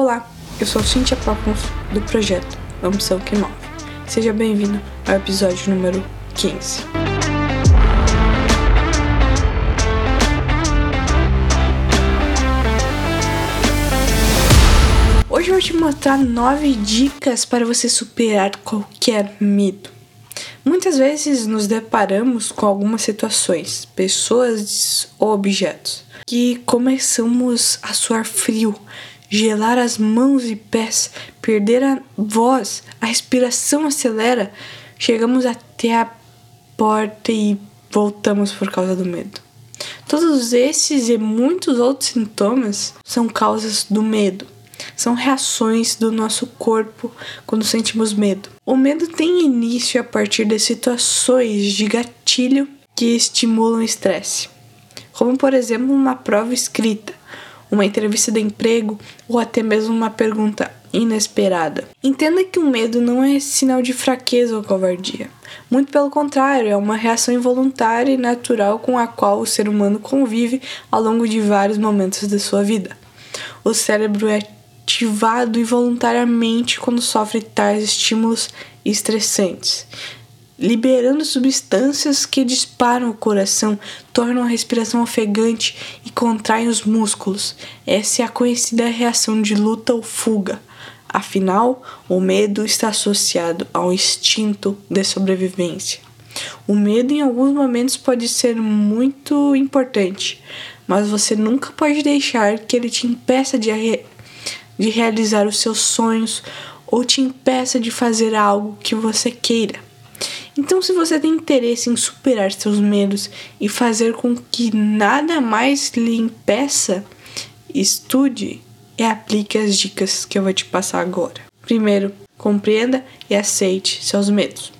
Olá, eu sou Cintia Placons do projeto Ambição que Move. Seja bem-vindo ao episódio número 15. Hoje eu vou te mostrar nove dicas para você superar qualquer medo. Muitas vezes nos deparamos com algumas situações, pessoas ou objetos que começamos a suar frio, gelar as mãos e pés, perder a voz, a respiração acelera, chegamos até a porta e voltamos por causa do medo. Todos esses e muitos outros sintomas são causas do medo são reações do nosso corpo quando sentimos medo. O medo tem início a partir de situações de gatilho que estimulam o estresse, como por exemplo uma prova escrita, uma entrevista de emprego ou até mesmo uma pergunta inesperada. Entenda que o medo não é sinal de fraqueza ou covardia. Muito pelo contrário, é uma reação involuntária e natural com a qual o ser humano convive ao longo de vários momentos de sua vida. O cérebro é ativado involuntariamente quando sofre tais estímulos estressantes, liberando substâncias que disparam o coração, tornam a respiração ofegante e contraem os músculos. Essa é a conhecida reação de luta ou fuga. Afinal, o medo está associado ao instinto de sobrevivência. O medo em alguns momentos pode ser muito importante, mas você nunca pode deixar que ele te impeça de de realizar os seus sonhos ou te impeça de fazer algo que você queira. Então, se você tem interesse em superar seus medos e fazer com que nada mais lhe impeça, estude e aplique as dicas que eu vou te passar agora. Primeiro, compreenda e aceite seus medos.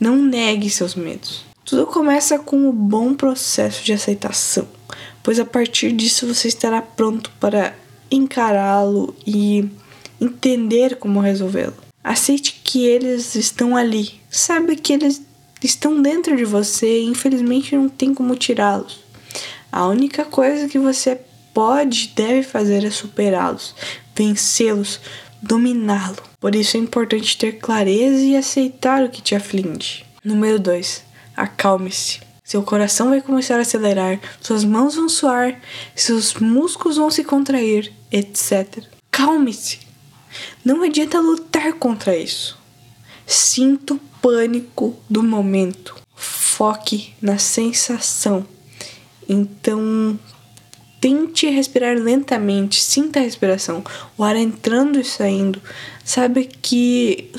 Não negue seus medos. Tudo começa com o um bom processo de aceitação, pois a partir disso você estará pronto para encará-lo e entender como resolvê-lo. Aceite que eles estão ali. Saiba que eles estão dentro de você e infelizmente não tem como tirá-los. A única coisa que você pode e deve fazer é superá-los, vencê-los, dominá-lo. Por isso é importante ter clareza e aceitar o que te aflige. Número 2. Acalme-se. Seu coração vai começar a acelerar, suas mãos vão suar, seus músculos vão se contrair, etc. Calme-se. Não adianta lutar contra isso. Sinta o pânico do momento. Foque na sensação. Então, tente respirar lentamente, sinta a respiração, o ar entrando e saindo. Sabe que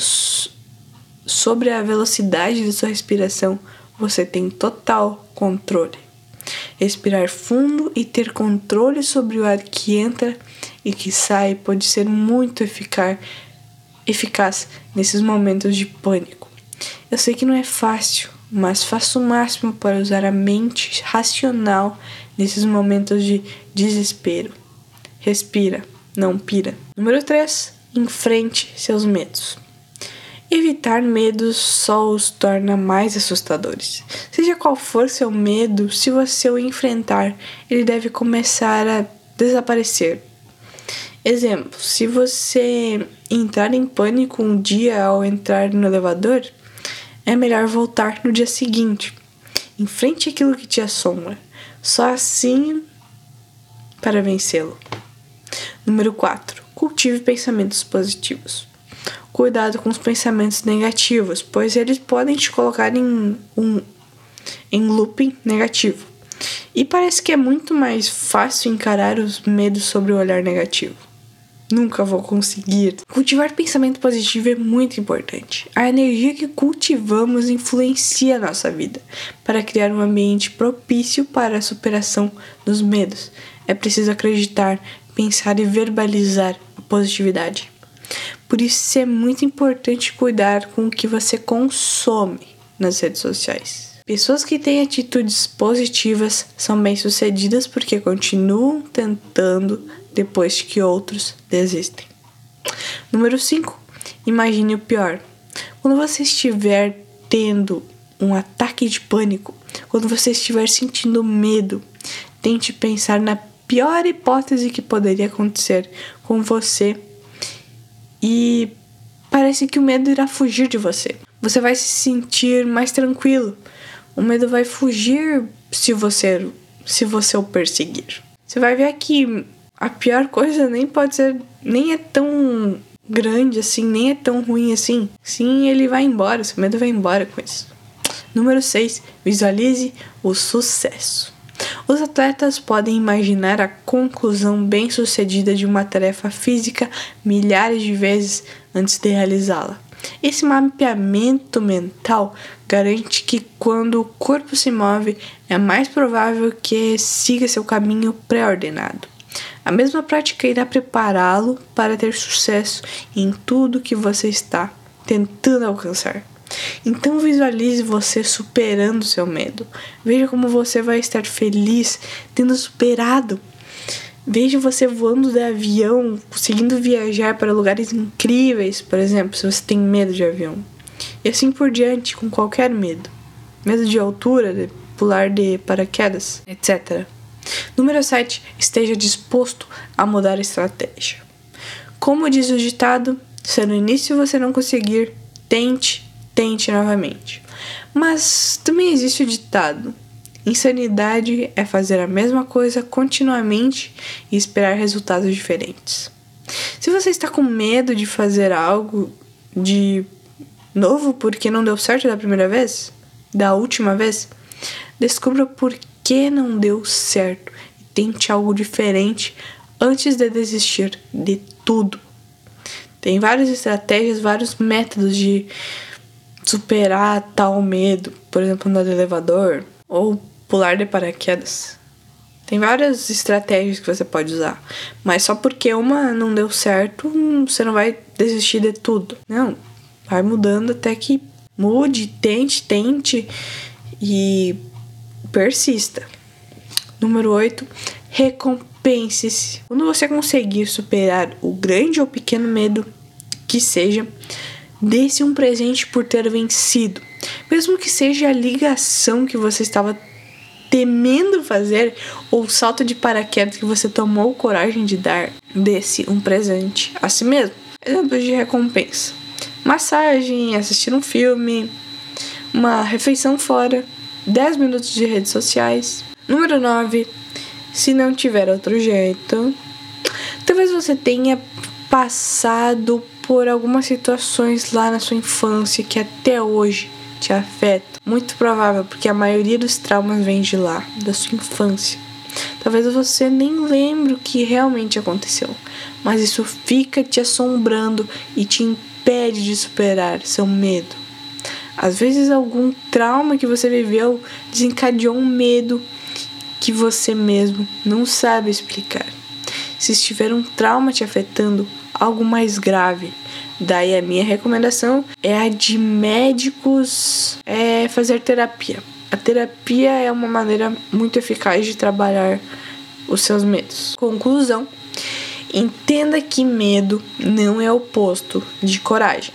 sobre a velocidade de sua respiração, você tem total controle. Respirar fundo e ter controle sobre o ar que entra e que sai pode ser muito eficaz, eficaz nesses momentos de pânico. Eu sei que não é fácil, mas faça o máximo para usar a mente racional nesses momentos de desespero. Respira, não pira. Número 3. Enfrente seus medos. Evitar medos só os torna mais assustadores. Seja qual for seu medo, se você o enfrentar, ele deve começar a desaparecer. Exemplo: se você entrar em pânico um dia ao entrar no elevador, é melhor voltar no dia seguinte. Enfrente aquilo que te assombra. Só assim para vencê-lo. Número 4. Cultive pensamentos positivos. Cuidado com os pensamentos negativos, pois eles podem te colocar em um em looping negativo. E parece que é muito mais fácil encarar os medos sobre o olhar negativo. Nunca vou conseguir. Cultivar pensamento positivo é muito importante. A energia que cultivamos influencia a nossa vida para criar um ambiente propício para a superação dos medos. É preciso acreditar, pensar e verbalizar a positividade. Por isso é muito importante cuidar com o que você consome nas redes sociais. Pessoas que têm atitudes positivas são bem-sucedidas porque continuam tentando depois que outros desistem. Número 5. Imagine o pior. Quando você estiver tendo um ataque de pânico, quando você estiver sentindo medo, tente pensar na pior hipótese que poderia acontecer com você e parece que o medo irá fugir de você. Você vai se sentir mais tranquilo. O medo vai fugir se você se você o perseguir. Você vai ver que a pior coisa nem pode ser nem é tão grande assim, nem é tão ruim assim. Sim, ele vai embora, seu medo vai embora com isso. Número 6. Visualize o sucesso. Os atletas podem imaginar a conclusão bem-sucedida de uma tarefa física milhares de vezes antes de realizá-la. Esse mapeamento mental garante que quando o corpo se move, é mais provável que siga seu caminho pré-ordenado. A mesma prática irá prepará-lo para ter sucesso em tudo que você está tentando alcançar. Então visualize você superando seu medo. Veja como você vai estar feliz tendo superado. Veja você voando de avião, conseguindo viajar para lugares incríveis, por exemplo, se você tem medo de avião. E assim por diante, com qualquer medo. Medo de altura, de pular de paraquedas, etc. Número 7. Esteja disposto a mudar a estratégia. Como diz o ditado, se no início você não conseguir, tente tente novamente. Mas também existe o ditado: insanidade é fazer a mesma coisa continuamente e esperar resultados diferentes. Se você está com medo de fazer algo de novo porque não deu certo da primeira vez, da última vez, descubra por que não deu certo e tente algo diferente antes de desistir de tudo. Tem várias estratégias, vários métodos de superar tal medo, por exemplo, andar de elevador ou pular de paraquedas. Tem várias estratégias que você pode usar, mas só porque uma não deu certo, você não vai desistir de tudo. Não, vai mudando até que mude, tente, tente e persista. Número 8, recompense-se. Quando você conseguir superar o grande ou pequeno medo que seja, Dê-se um presente por ter vencido. Mesmo que seja a ligação que você estava temendo fazer ou o salto de paraquedas que você tomou coragem de dar, dê-se um presente a si mesmo. Exemplos de recompensa: massagem, assistir um filme, uma refeição fora, 10 minutos de redes sociais. Número 9. Se não tiver outro jeito, talvez você tenha passado por algumas situações lá na sua infância que até hoje te afetam. Muito provável, porque a maioria dos traumas vem de lá, da sua infância. Talvez você nem lembre o que realmente aconteceu, mas isso fica te assombrando e te impede de superar seu medo. Às vezes, algum trauma que você viveu desencadeou um medo que você mesmo não sabe explicar. Se estiver um trauma te afetando, algo mais grave. Daí a minha recomendação é a de médicos é fazer terapia. A terapia é uma maneira muito eficaz de trabalhar os seus medos. Conclusão: entenda que medo não é oposto de coragem.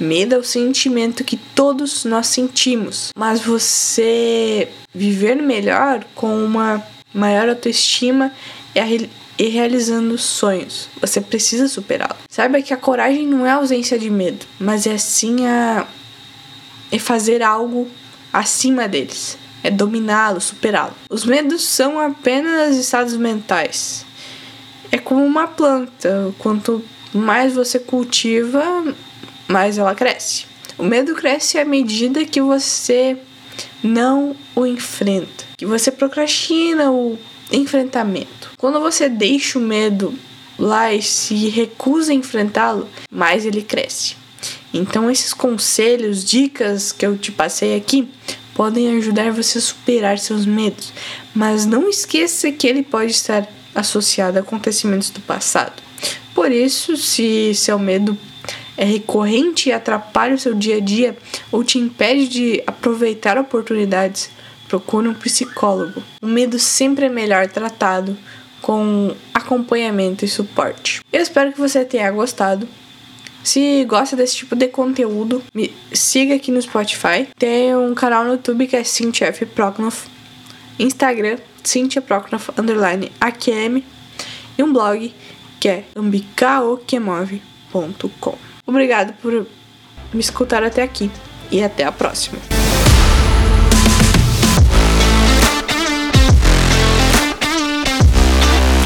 Medo é o sentimento que todos nós sentimos, mas você viver melhor com uma maior autoestima é e realizando sonhos. Você precisa superá-lo. Saiba que a coragem não é a ausência de medo, mas é sim a é fazer algo acima deles. É dominá-lo, superá-lo. Os medos são apenas estados mentais. É como uma planta. Quanto mais você cultiva, mais ela cresce. O medo cresce à medida que você não o enfrenta, que você procrastina o enfrentamento. Quando você deixa o medo lá e se recusa a enfrentá-lo, mais ele cresce. Então, esses conselhos, dicas que eu te passei aqui podem ajudar você a superar seus medos, mas não esqueça que ele pode estar associado a acontecimentos do passado. Por isso, se seu medo é recorrente e atrapalha o seu dia a dia ou te impede de aproveitar oportunidades, procure um psicólogo. O medo sempre é melhor tratado com acompanhamento e suporte. Eu espero que você tenha gostado. Se gosta desse tipo de conteúdo, me siga aqui no Spotify. Tem um canal no YouTube que é Cynthia F. Proknoff. Instagram, Cynthia underline AQM. E um blog que é Ambicao que move. Obrigado por me escutar até aqui e até a próxima.